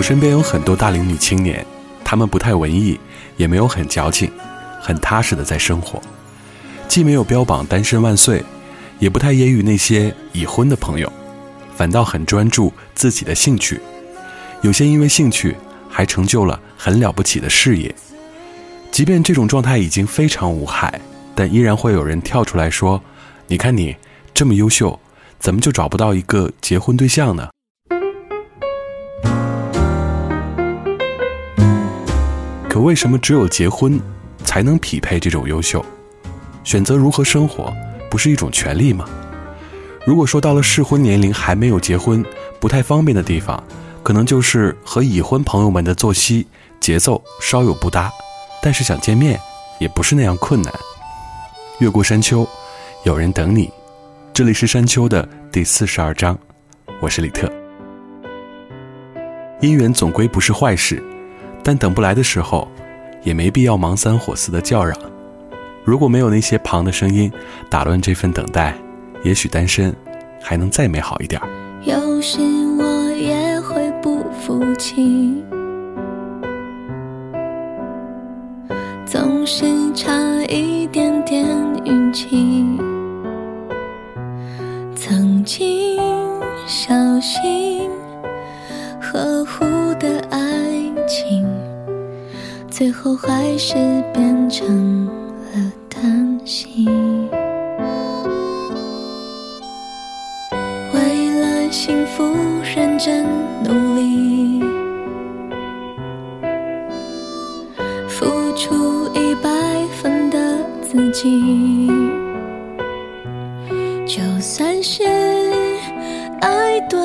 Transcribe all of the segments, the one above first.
我身边有很多大龄女青年，她们不太文艺，也没有很矫情，很踏实的在生活，既没有标榜单身万岁，也不太揶揄那些已婚的朋友，反倒很专注自己的兴趣。有些因为兴趣还成就了很了不起的事业。即便这种状态已经非常无害，但依然会有人跳出来说：“你看你这么优秀，怎么就找不到一个结婚对象呢？”可为什么只有结婚才能匹配这种优秀？选择如何生活不是一种权利吗？如果说到了适婚年龄还没有结婚，不太方便的地方，可能就是和已婚朋友们的作息节奏稍有不搭，但是想见面也不是那样困难。越过山丘，有人等你。这里是山丘的第四十二章，我是李特。姻缘总归不是坏事。但等不来的时候，也没必要忙三火四的叫嚷。如果没有那些旁的声音打乱这份等待，也许单身还能再美好一点儿。有时我也会不服气，总是差一点点运气。曾经小心呵护的爱。情，最后还是变成了叹息。为了幸福认真努力，付出一百分的自己，就算是爱对。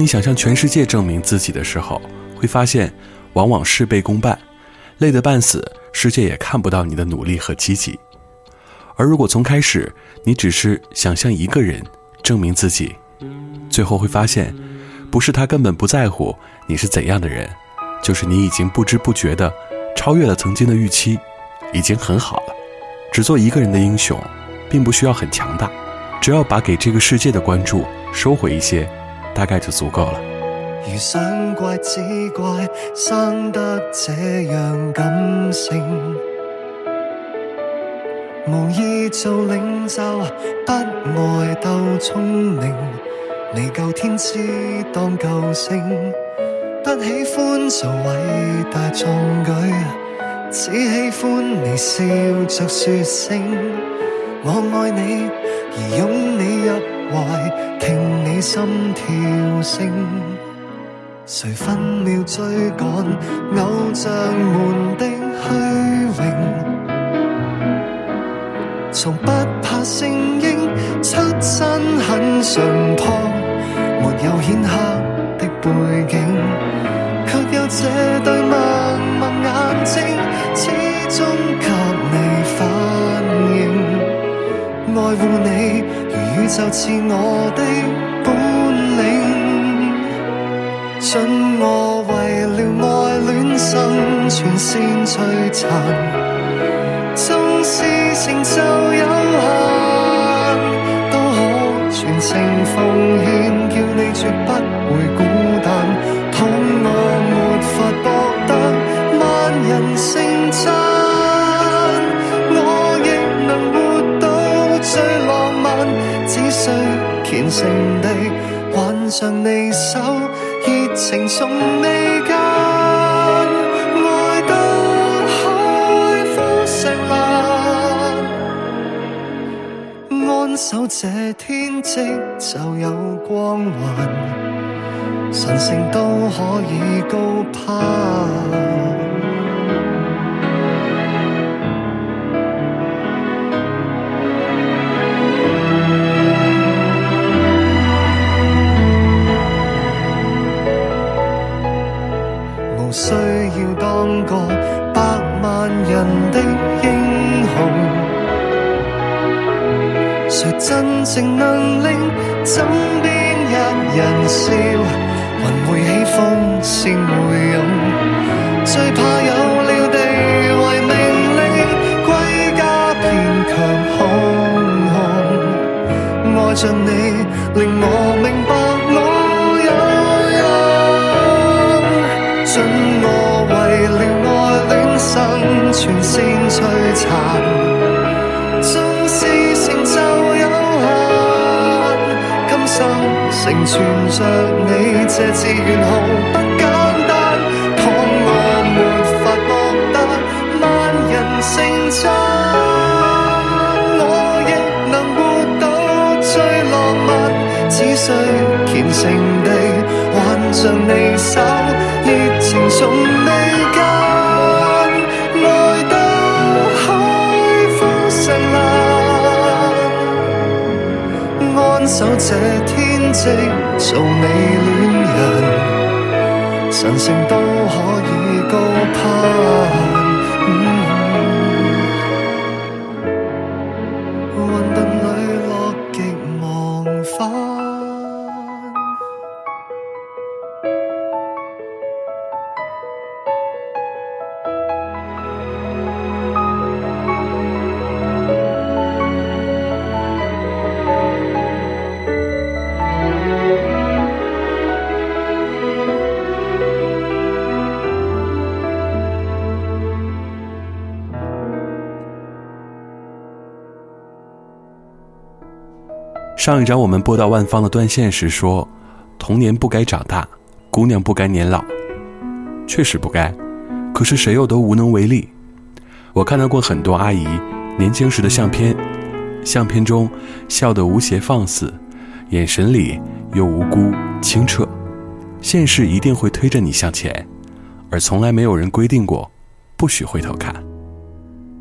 你想向全世界证明自己的时候，会发现，往往事倍功半，累得半死，世界也看不到你的努力和积极。而如果从开始，你只是想向一个人证明自己，最后会发现，不是他根本不在乎你是怎样的人，就是你已经不知不觉的超越了曾经的预期，已经很好了。只做一个人的英雄，并不需要很强大，只要把给这个世界的关注收回一些。大概就足够了如想怪只怪生得这样感性无意做领袖不爱斗聪明未够天资当救星不喜欢做伟大壮举只喜欢你笑着说声我爱你而拥你入怀听你心跳声，谁分秒追赶偶像们的虚荣？从不怕声应，出身很淳朴，没有显赫的背景，却有这对默默眼睛，始终给你反应，爱护你。宇宙赐我的本领，准我为了爱恋生，全先璀璨。纵是成就有限，都可全情奉献，叫你绝不会孤单。痛我没法博得万人称赞，我亦能活到最。只需虔誠地挽著你手，熱情從未減，愛到海枯石爛，安守這天職就有光環，神聖都可以高攀。真情能令枕边一人笑，还会起风是回有，最怕有了地位命令，归家偏强空空。爱着你，令我明白我有用，准我为了爱恋，生存先摧残。成全着你这次愿毫不简单，倘我没法获得万人成赞，我亦能活到最浪漫，只需虔诚地挽着你手，热情送你。守这天职，做你恋人，神圣都可以高攀。上一章我们播到万芳的断线时说，童年不该长大，姑娘不该年老，确实不该，可是谁又都无能为力。我看到过很多阿姨年轻时的相片，相片中笑得无邪放肆，眼神里又无辜清澈。现实一定会推着你向前，而从来没有人规定过，不许回头看。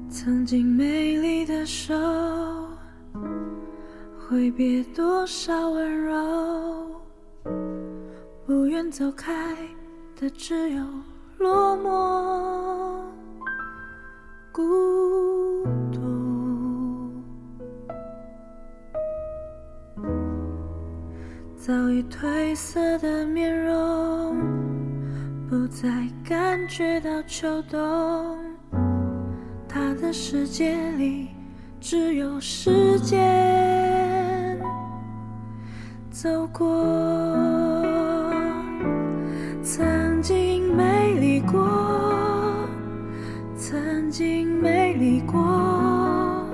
曾经美丽的手。挥别多少温柔，不愿走开的只有落寞孤独。早已褪色的面容，不再感觉到秋冬。他的世界里。只有时间走过，曾经美丽过，曾经美丽过，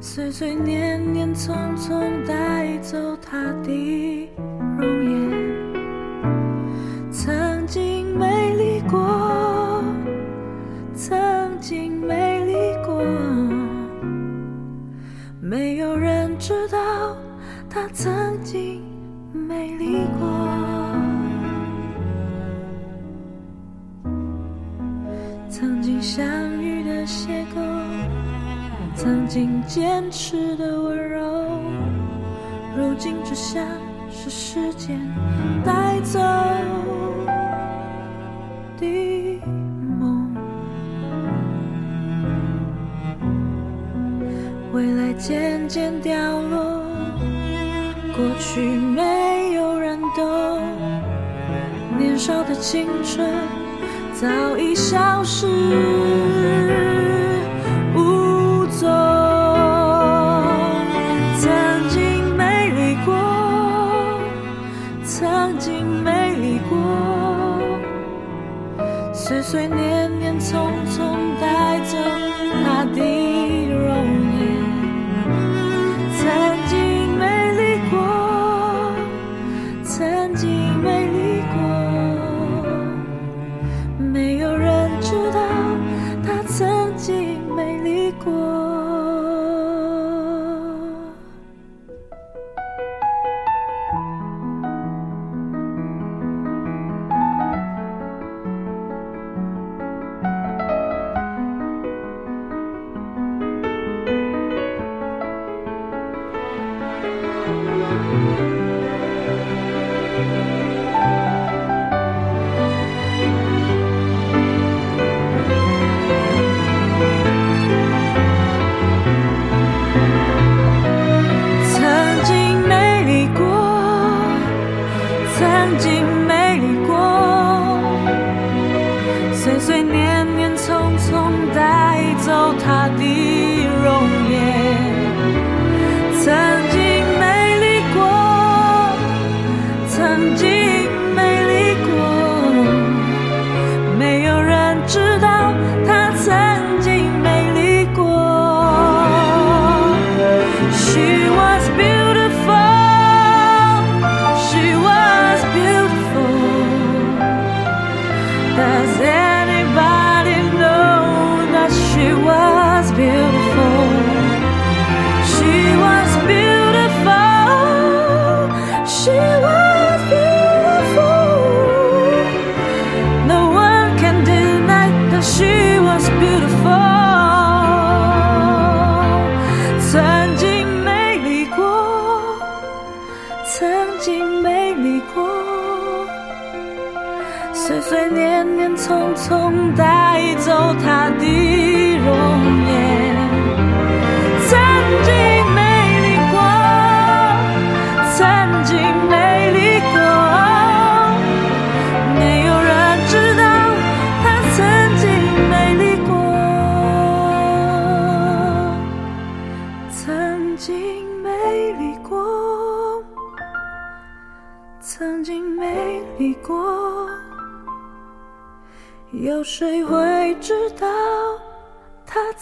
岁岁年年，匆匆带走他的。坚持的温柔，如今只像是时间带走的梦。未来渐渐凋落，过去没有人懂，年少的青春早已消失。碎念。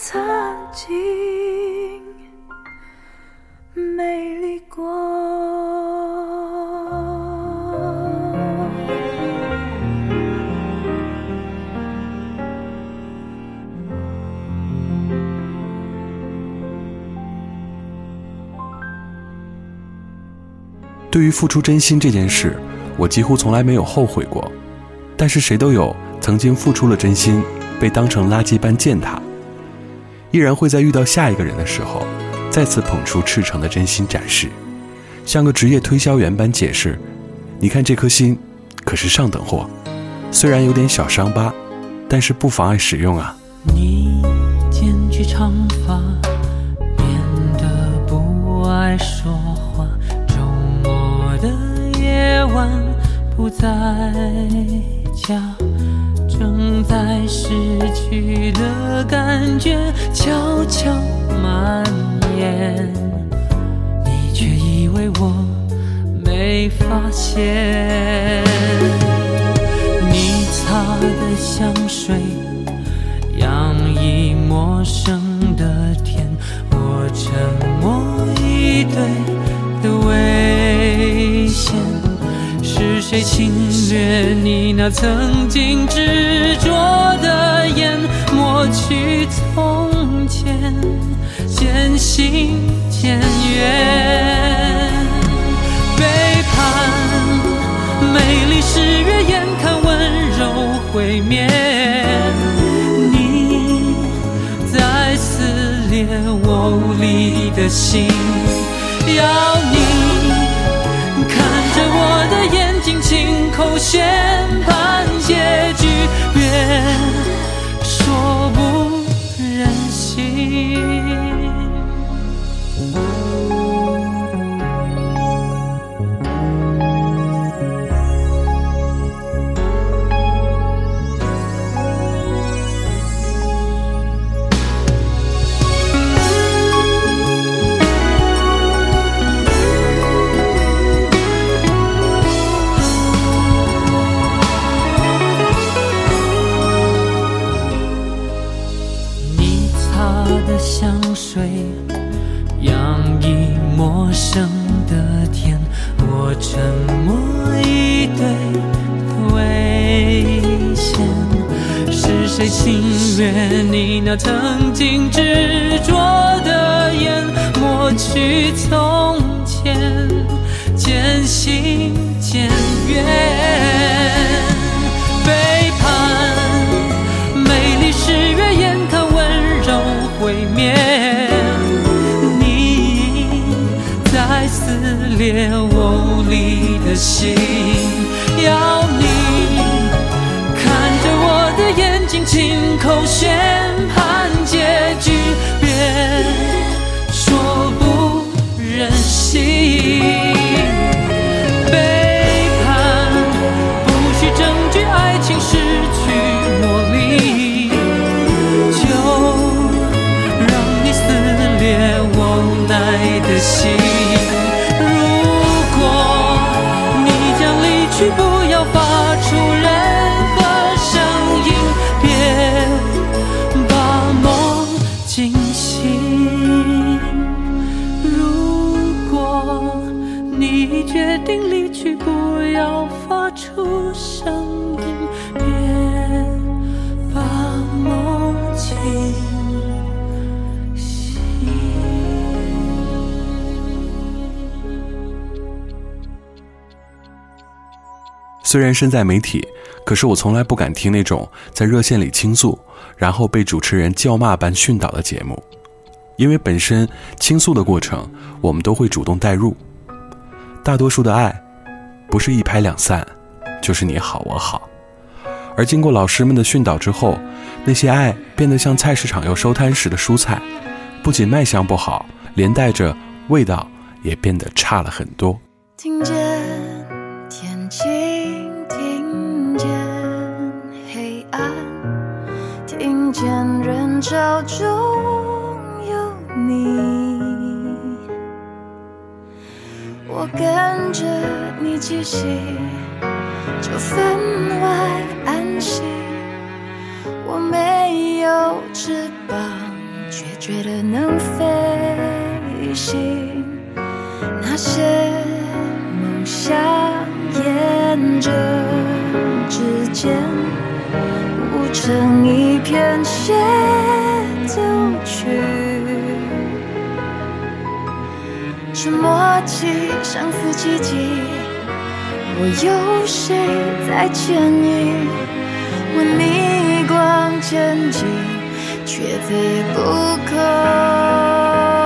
曾经美丽过。对于付出真心这件事，我几乎从来没有后悔过。但是谁都有曾经付出了真心，被当成垃圾般践踏。依然会在遇到下一个人的时候，再次捧出赤诚的真心展示，像个职业推销员般解释：“你看这颗心，可是上等货，虽然有点小伤疤，但是不妨碍使用啊。”你剪去长发，变得不不爱说话，周末的夜晚在失去的感觉悄悄蔓延，你却以为我没发现。你擦的香水，洋溢陌生的甜，我沉默以对。谁侵略你那曾经执着的眼？抹去从前，渐行渐远。背叛美丽誓月，眼看温柔毁灭，你在撕裂我无力的心，要你。有谁心悦你那曾经执着的眼？抹去从前，渐行渐远。背叛美丽誓月，眼看温柔毁灭，你在撕裂我无力的心。要。后先判结局，别说不忍心。虽然身在媒体，可是我从来不敢听那种在热线里倾诉，然后被主持人叫骂般训导的节目，因为本身倾诉的过程，我们都会主动带入。大多数的爱，不是一拍两散，就是你好我好。而经过老师们的训导之后，那些爱变得像菜市场要收摊时的蔬菜，不仅卖相不好，连带着味道也变得差了很多。听见天气。见人潮中有你，我跟着你气息，就分外安心。我没有翅膀，却觉得能飞行。那些梦想，沿着。偏斜走去曲，沉默相思寂静。我有谁在牵引？我逆光前进，却非不可。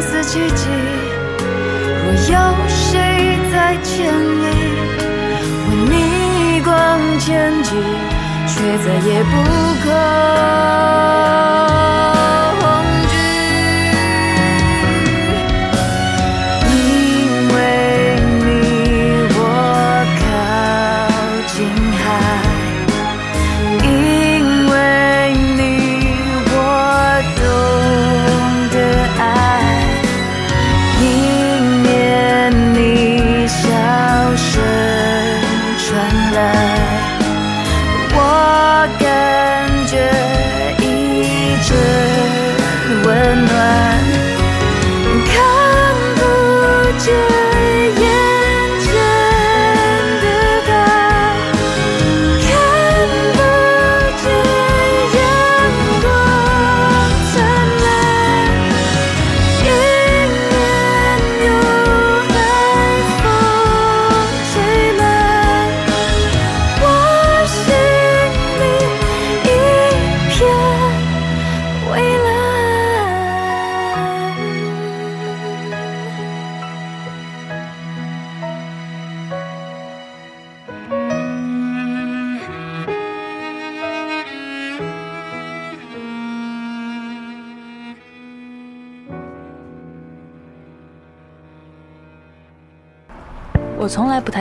似奇迹，若有谁在牵你，为你光前进，却再也不够。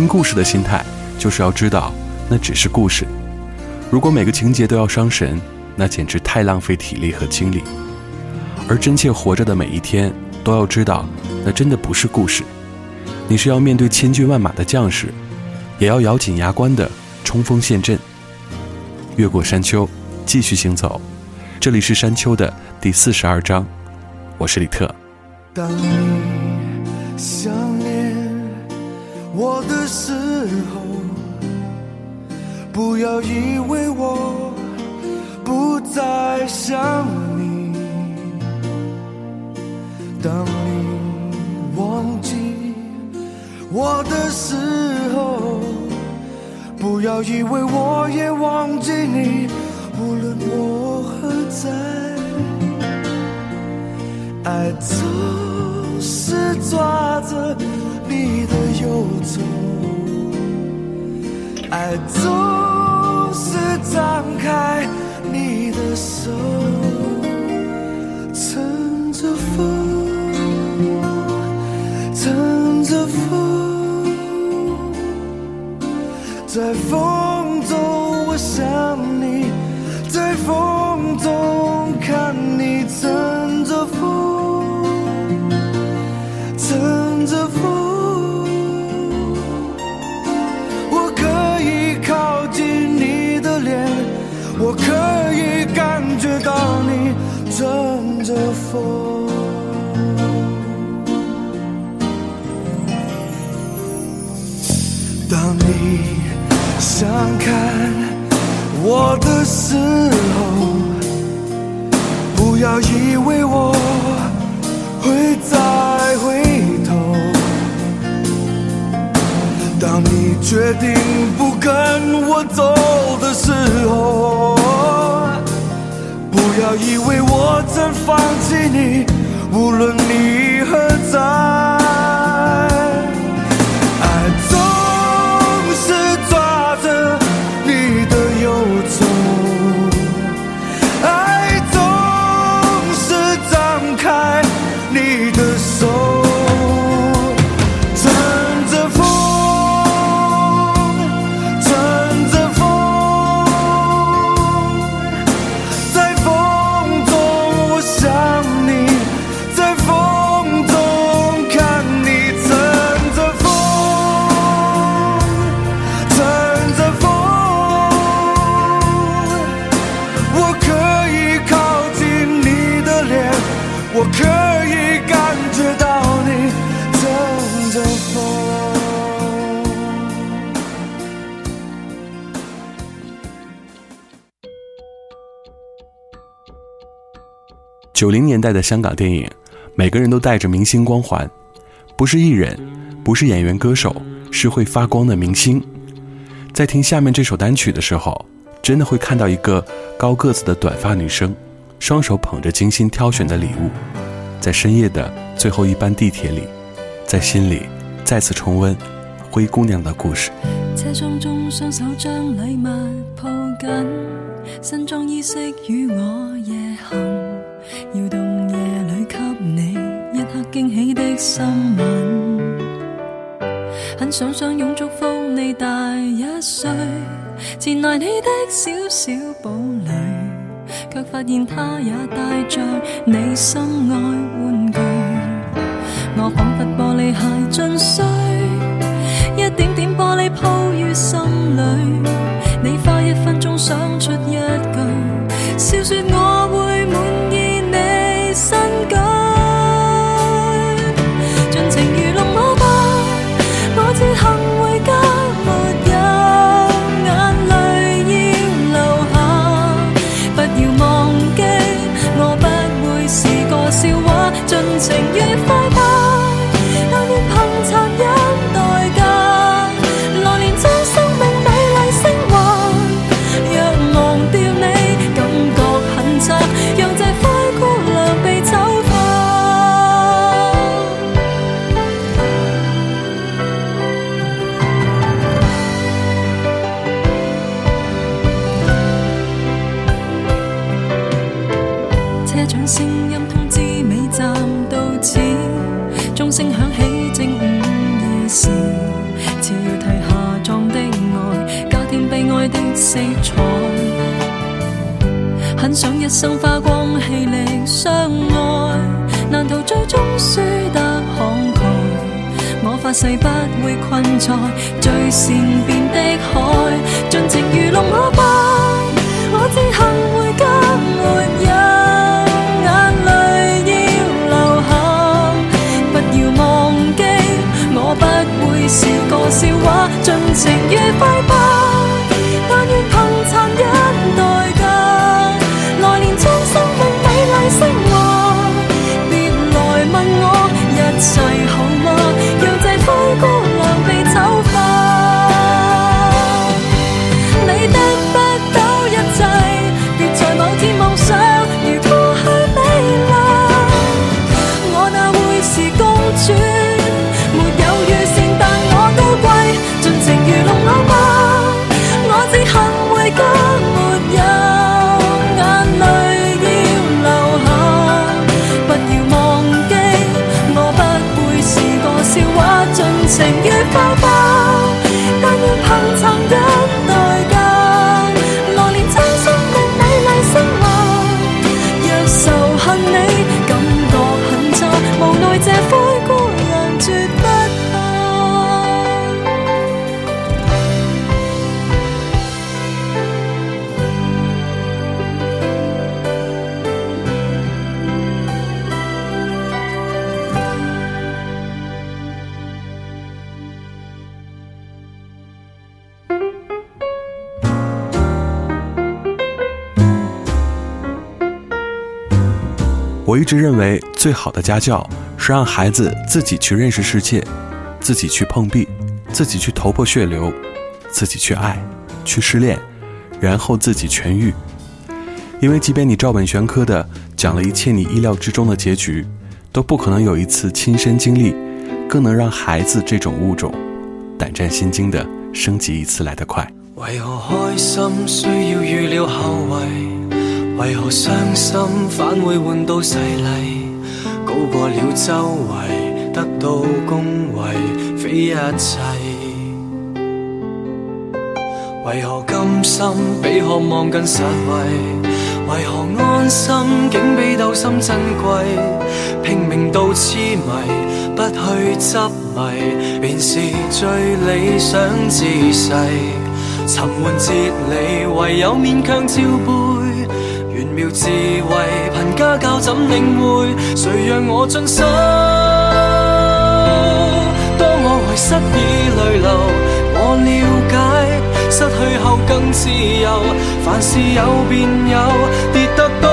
听故事的心态，就是要知道，那只是故事。如果每个情节都要伤神，那简直太浪费体力和精力。而真切活着的每一天，都要知道，那真的不是故事。你是要面对千军万马的将士，也要咬紧牙关的冲锋陷阵，越过山丘，继续行走。这里是山丘的第四十二章，我是李特。当你想。我的时候，不要以为我不再想你。当你忘记我的时候，不要以为我也忘记你。无论我何在，爱总是抓着。你的游走，爱总是张开你的手，乘着风，乘着风，在风中我想你，在风中看你怎。在的香港电影，每个人都带着明星光环，不是艺人，不是演员、歌手，是会发光的明星。在听下面这首单曲的时候，真的会看到一个高个子的短发女生，双手捧着精心挑选的礼物，在深夜的最后一班地铁里，在心里再次重温《灰姑娘》的故事。要到夜里给你一刻惊喜的心吻，很想相拥祝福你大一岁，前来你的小小堡垒，却发现它也带着你心爱玩具。我仿佛玻璃鞋尽碎，一点点玻璃铺于心里，你花一分钟想出一句，笑说我会。尽情愉快吧。色彩，很想一生花光气力相爱，难逃最终输得慷慨。我发誓不会困在最善变的海，尽情愚弄我吧，我自行回家，没有眼泪要流下，不要忘记，我不会是个笑话，尽情愉快吧。我一直认为最好的家教是让孩子自己去认识世界，自己去碰壁，自己去头破血流，自己去爱，去失恋，然后自己痊愈。因为即便你照本宣科的讲了一切你意料之中的结局，都不可能有一次亲身经历，更能让孩子这种物种，胆战心惊的升级一次来得快。为何开心需要预后为何伤心反会换到势利？高过了周围，得到恭维，非一切。为何甘心比渴望更实惠？为何安心竟比斗心珍贵？拼命到痴迷，不去执迷，便是最理想姿势。沉闷哲理，唯有勉强照背。玄妙智慧，貧家教怎領會？誰讓我進修？當我遺失已淚流，我了解失去後更自由。凡事有便有，跌得多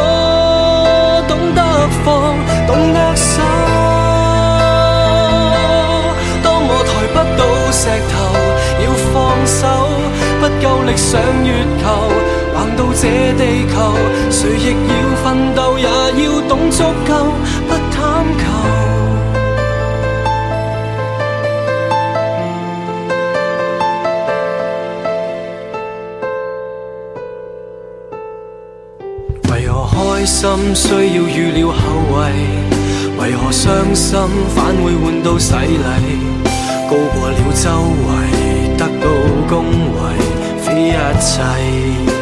懂得放，懂得收。當我抬不到石頭，要放手；不夠力上月球。到这地球，谁亦要奋斗，也要懂足够，不贪求。为何开心需要预料后遗？为何伤心反会换到洗礼？高过了周围，得到恭维，非一切。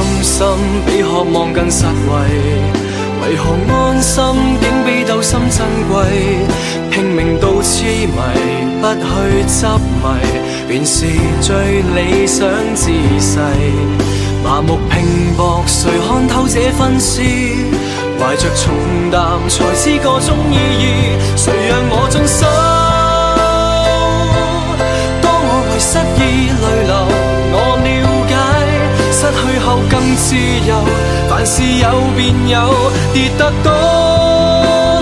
甘心比渴望更实惠，为何安心竟比斗心珍贵？拼命到痴迷，不去执迷，便是最理想姿势。麻木拼搏，谁看透这份思？怀着重担，才知个种意义。谁让我尽心？当我为失意泪流。后更自由，凡事有便有，跌得多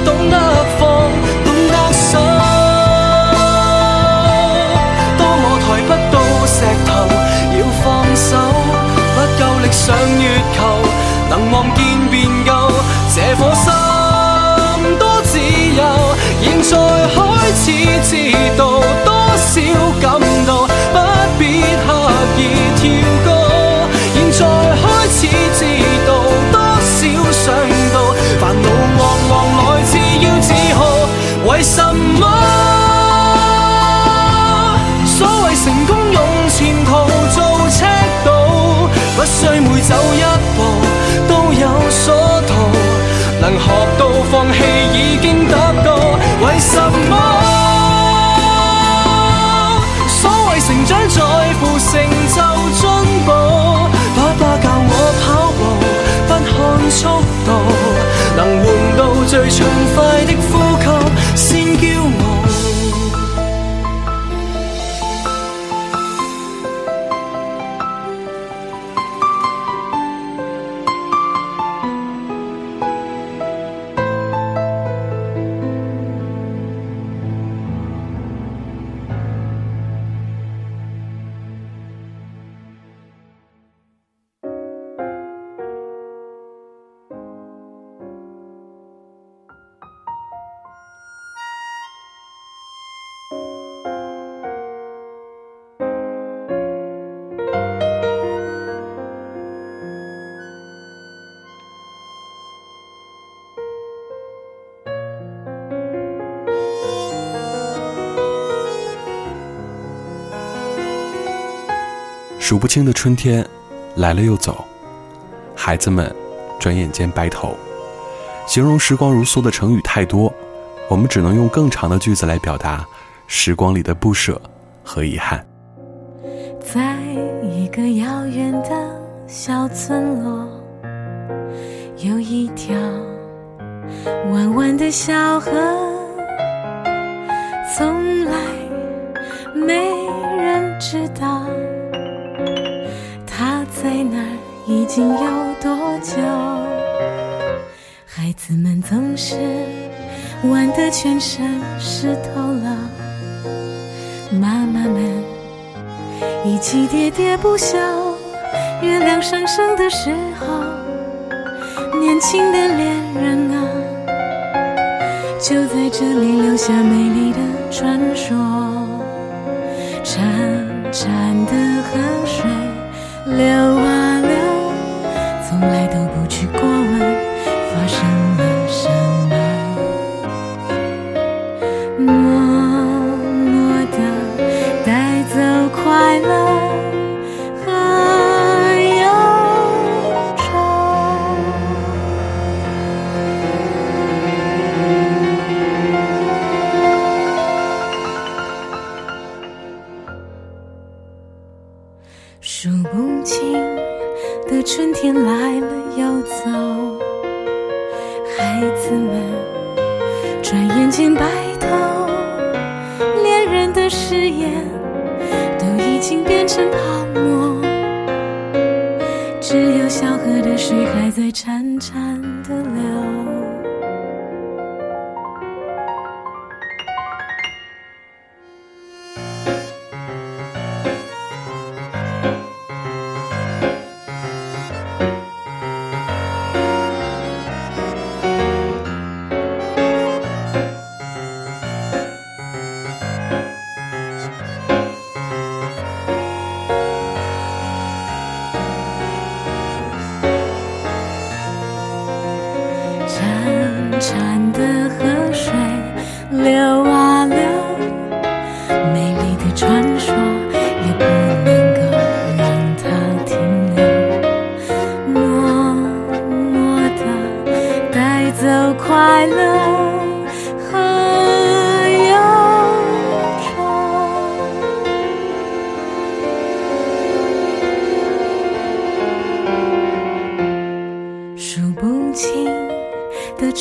懂得放，懂得手。当我抬不到石头，要放手，不够力上月球，能望见便够，这颗心。走一步都有所图，能学到放弃已经。数不清的春天，来了又走，孩子们，转眼间白头。形容时光如梭的成语太多，我们只能用更长的句子来表达时光里的不舍和遗憾。在一个遥远的小村落，有一条弯弯的小河，从来没人知道。在那儿已经有多久？孩子们总是玩得全身湿透了，妈妈们一起喋喋不休。月亮上升的时候，年轻的恋人啊，就在这里留下美丽的传说。潺潺的河水。流啊流，从来都不去过问。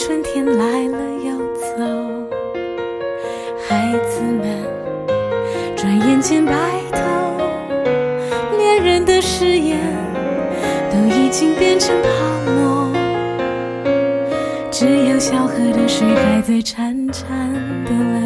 春天来了又走，孩子们转眼间白头，恋人的誓言都已经变成泡沫，只有小河的水还在潺潺的流。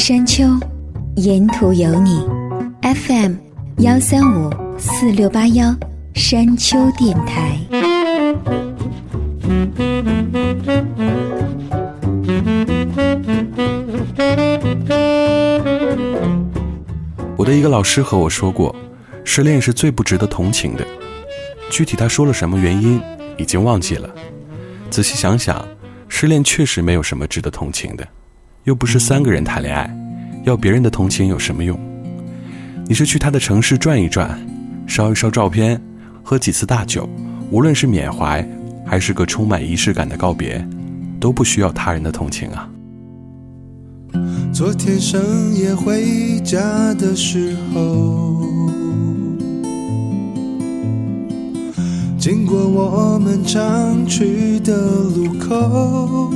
山丘，沿途有你。FM 幺三五四六八幺，山丘电台。我的一个老师和我说过，失恋是最不值得同情的。具体他说了什么原因，已经忘记了。仔细想想，失恋确实没有什么值得同情的。又不是三个人谈恋爱，要别人的同情有什么用？你是去他的城市转一转，烧一烧照片，喝几次大酒，无论是缅怀还是个充满仪式感的告别，都不需要他人的同情啊。昨天深夜回家的时候，经过我们常去的路口。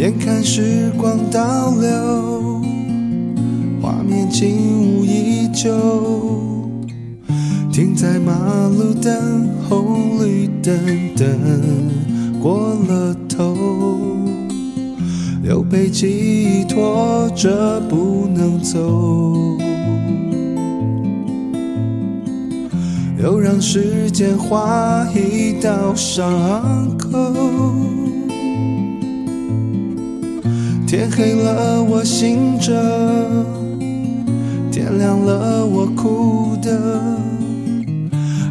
眼看时光倒流，画面静物依旧，停在马路灯红绿灯，等过了头，又被记忆拖着不能走，又让时间划一道伤口。天黑了，我醒着；天亮了，我哭的。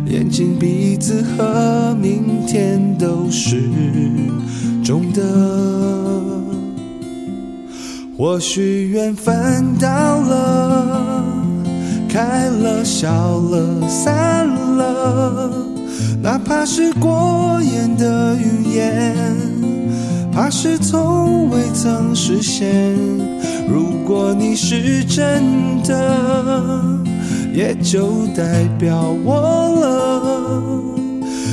眼睛、鼻子和明天都是重的。或许缘分到了，开了、笑了、散了，哪怕是过眼的云烟。那是从未曾实现。如果你是真的，也就代表我了。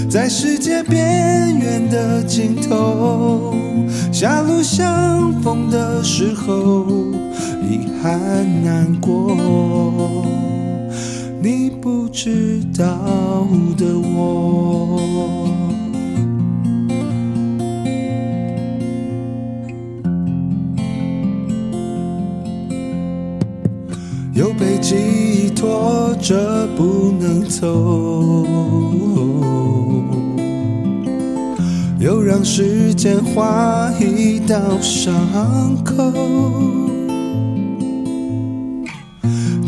在世界边缘的尽头，狭路相逢的时候，遗憾难过，你不知道的我。这不能走，又让时间划一道伤口。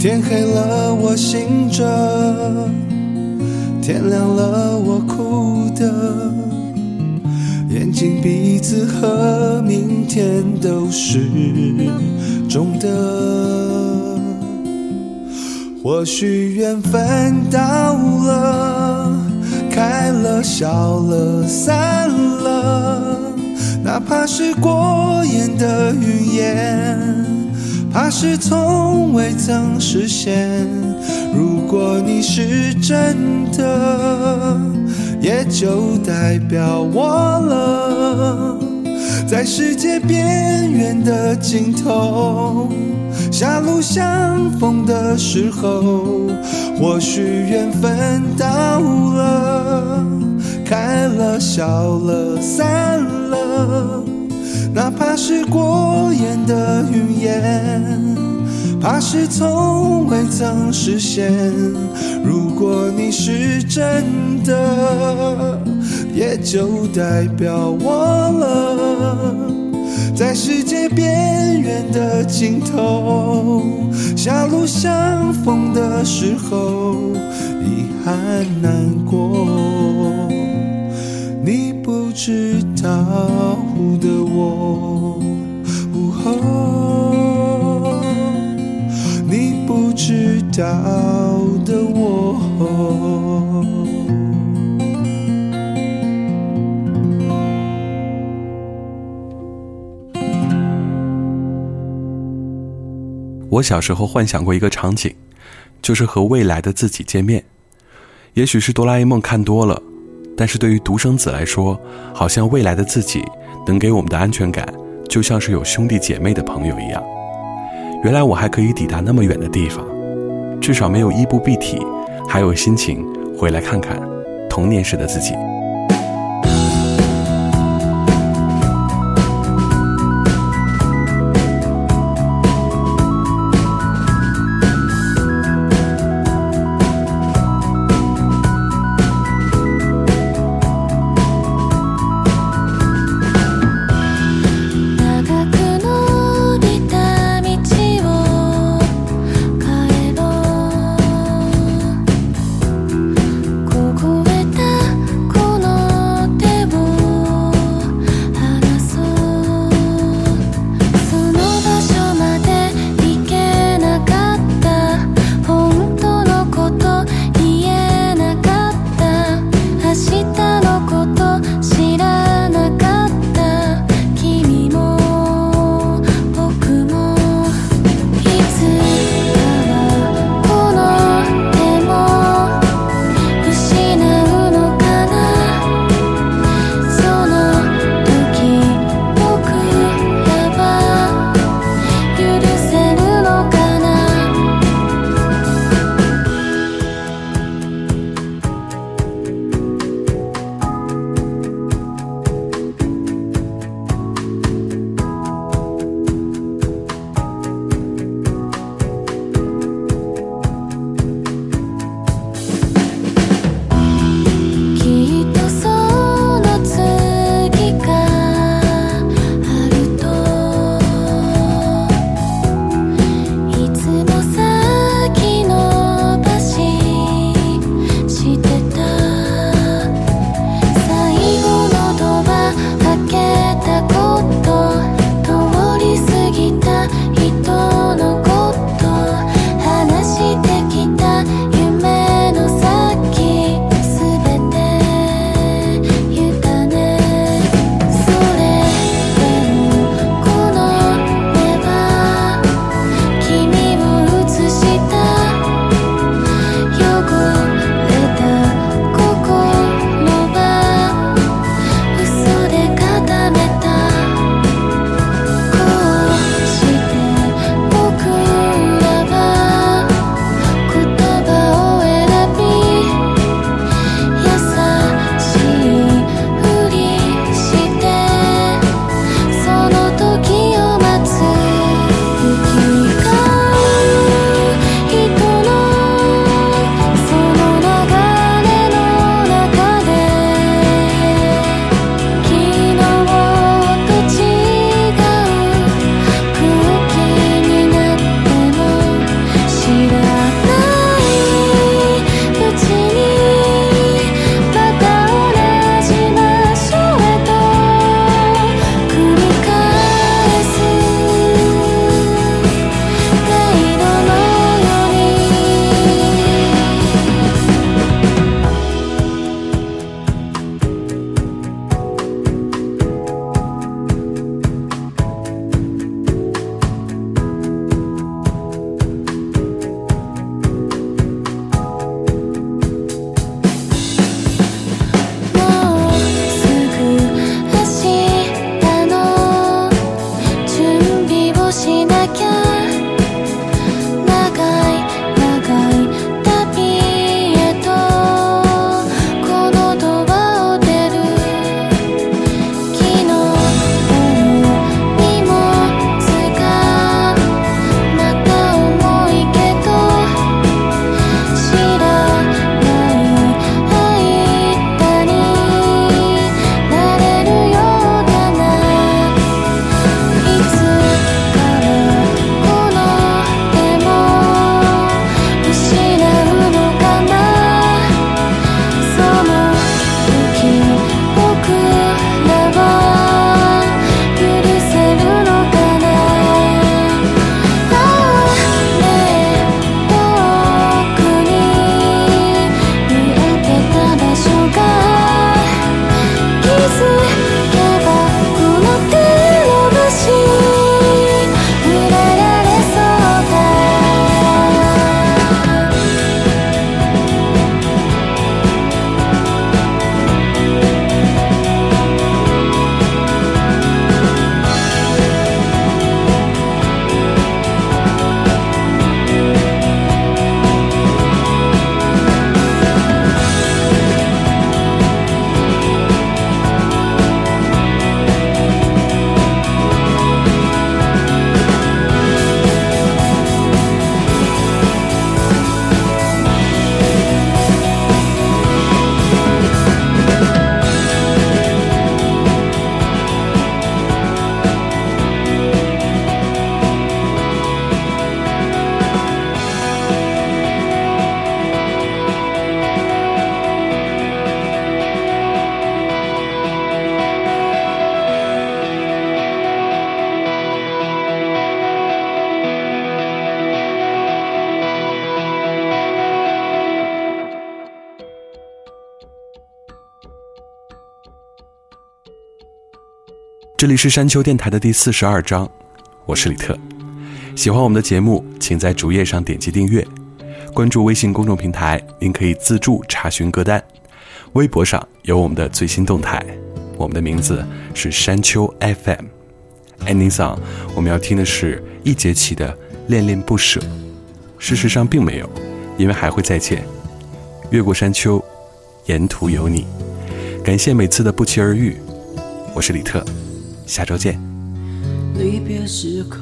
天黑了我醒着，天亮了我哭的，眼睛、鼻子和明天都是肿的。或许缘分到了，开了，笑了，散了。哪怕是过眼的云烟，怕是从未曾实现。如果你是真的，也就代表我了，在世界边缘的尽头。狭路相逢的时候，或许缘分到了，开了笑了散了，哪怕是过眼的云烟，怕是从未曾实现。如果你是真的，也就代表我了。在世界边缘的尽头，狭路相逢的时候，遗憾难过。你不知道的我，你不知道。我小时候幻想过一个场景，就是和未来的自己见面。也许是哆啦 A 梦看多了，但是对于独生子来说，好像未来的自己能给我们的安全感，就像是有兄弟姐妹的朋友一样。原来我还可以抵达那么远的地方，至少没有衣不蔽体，还有心情回来看看童年时的自己。这里是山丘电台的第四十二章，我是李特。喜欢我们的节目，请在主页上点击订阅，关注微信公众平台，您可以自助查询歌单。微博上有我们的最新动态。我们的名字是山丘 FM。Ending song，我们要听的是一节气的《恋恋不舍》。事实上并没有，因为还会再见。越过山丘，沿途有你。感谢每次的不期而遇。我是李特。下周见离别时刻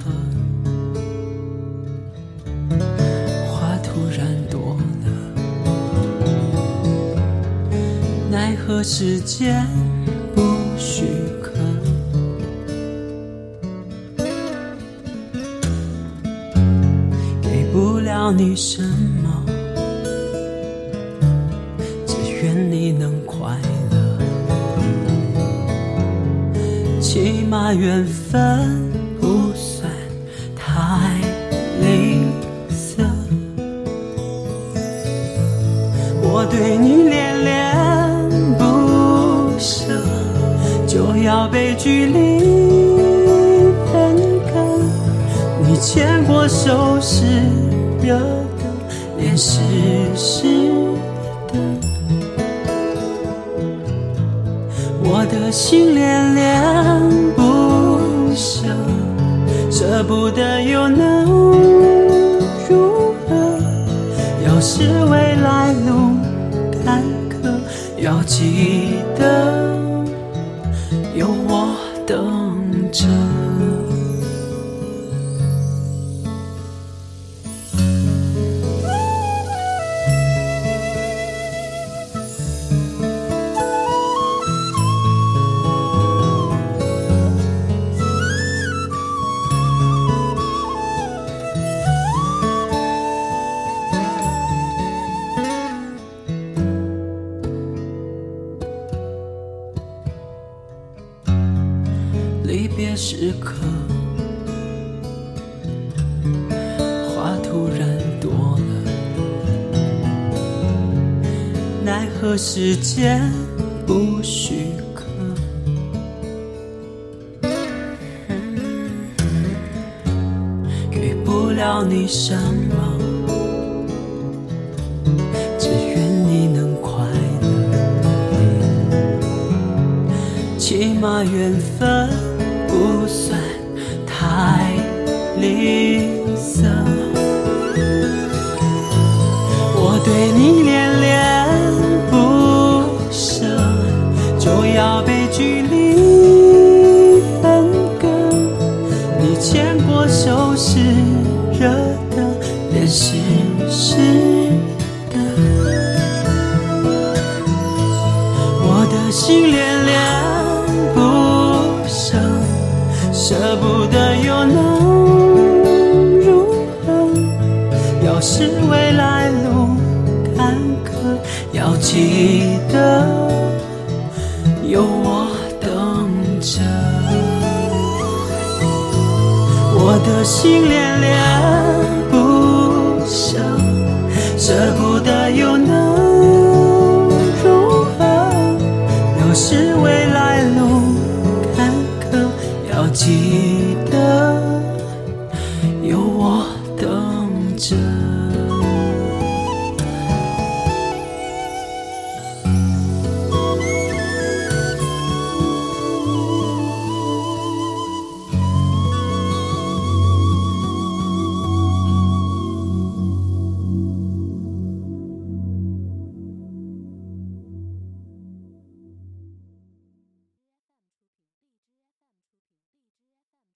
花突然多了奈何时间不许可给不了你什那缘分不算太吝啬，我对你恋恋不舍，就要被距离分隔。你牵过手是热的，脸是湿的，我的心恋恋。的有难。要你什么？只愿你能快乐，起码缘分不算太离。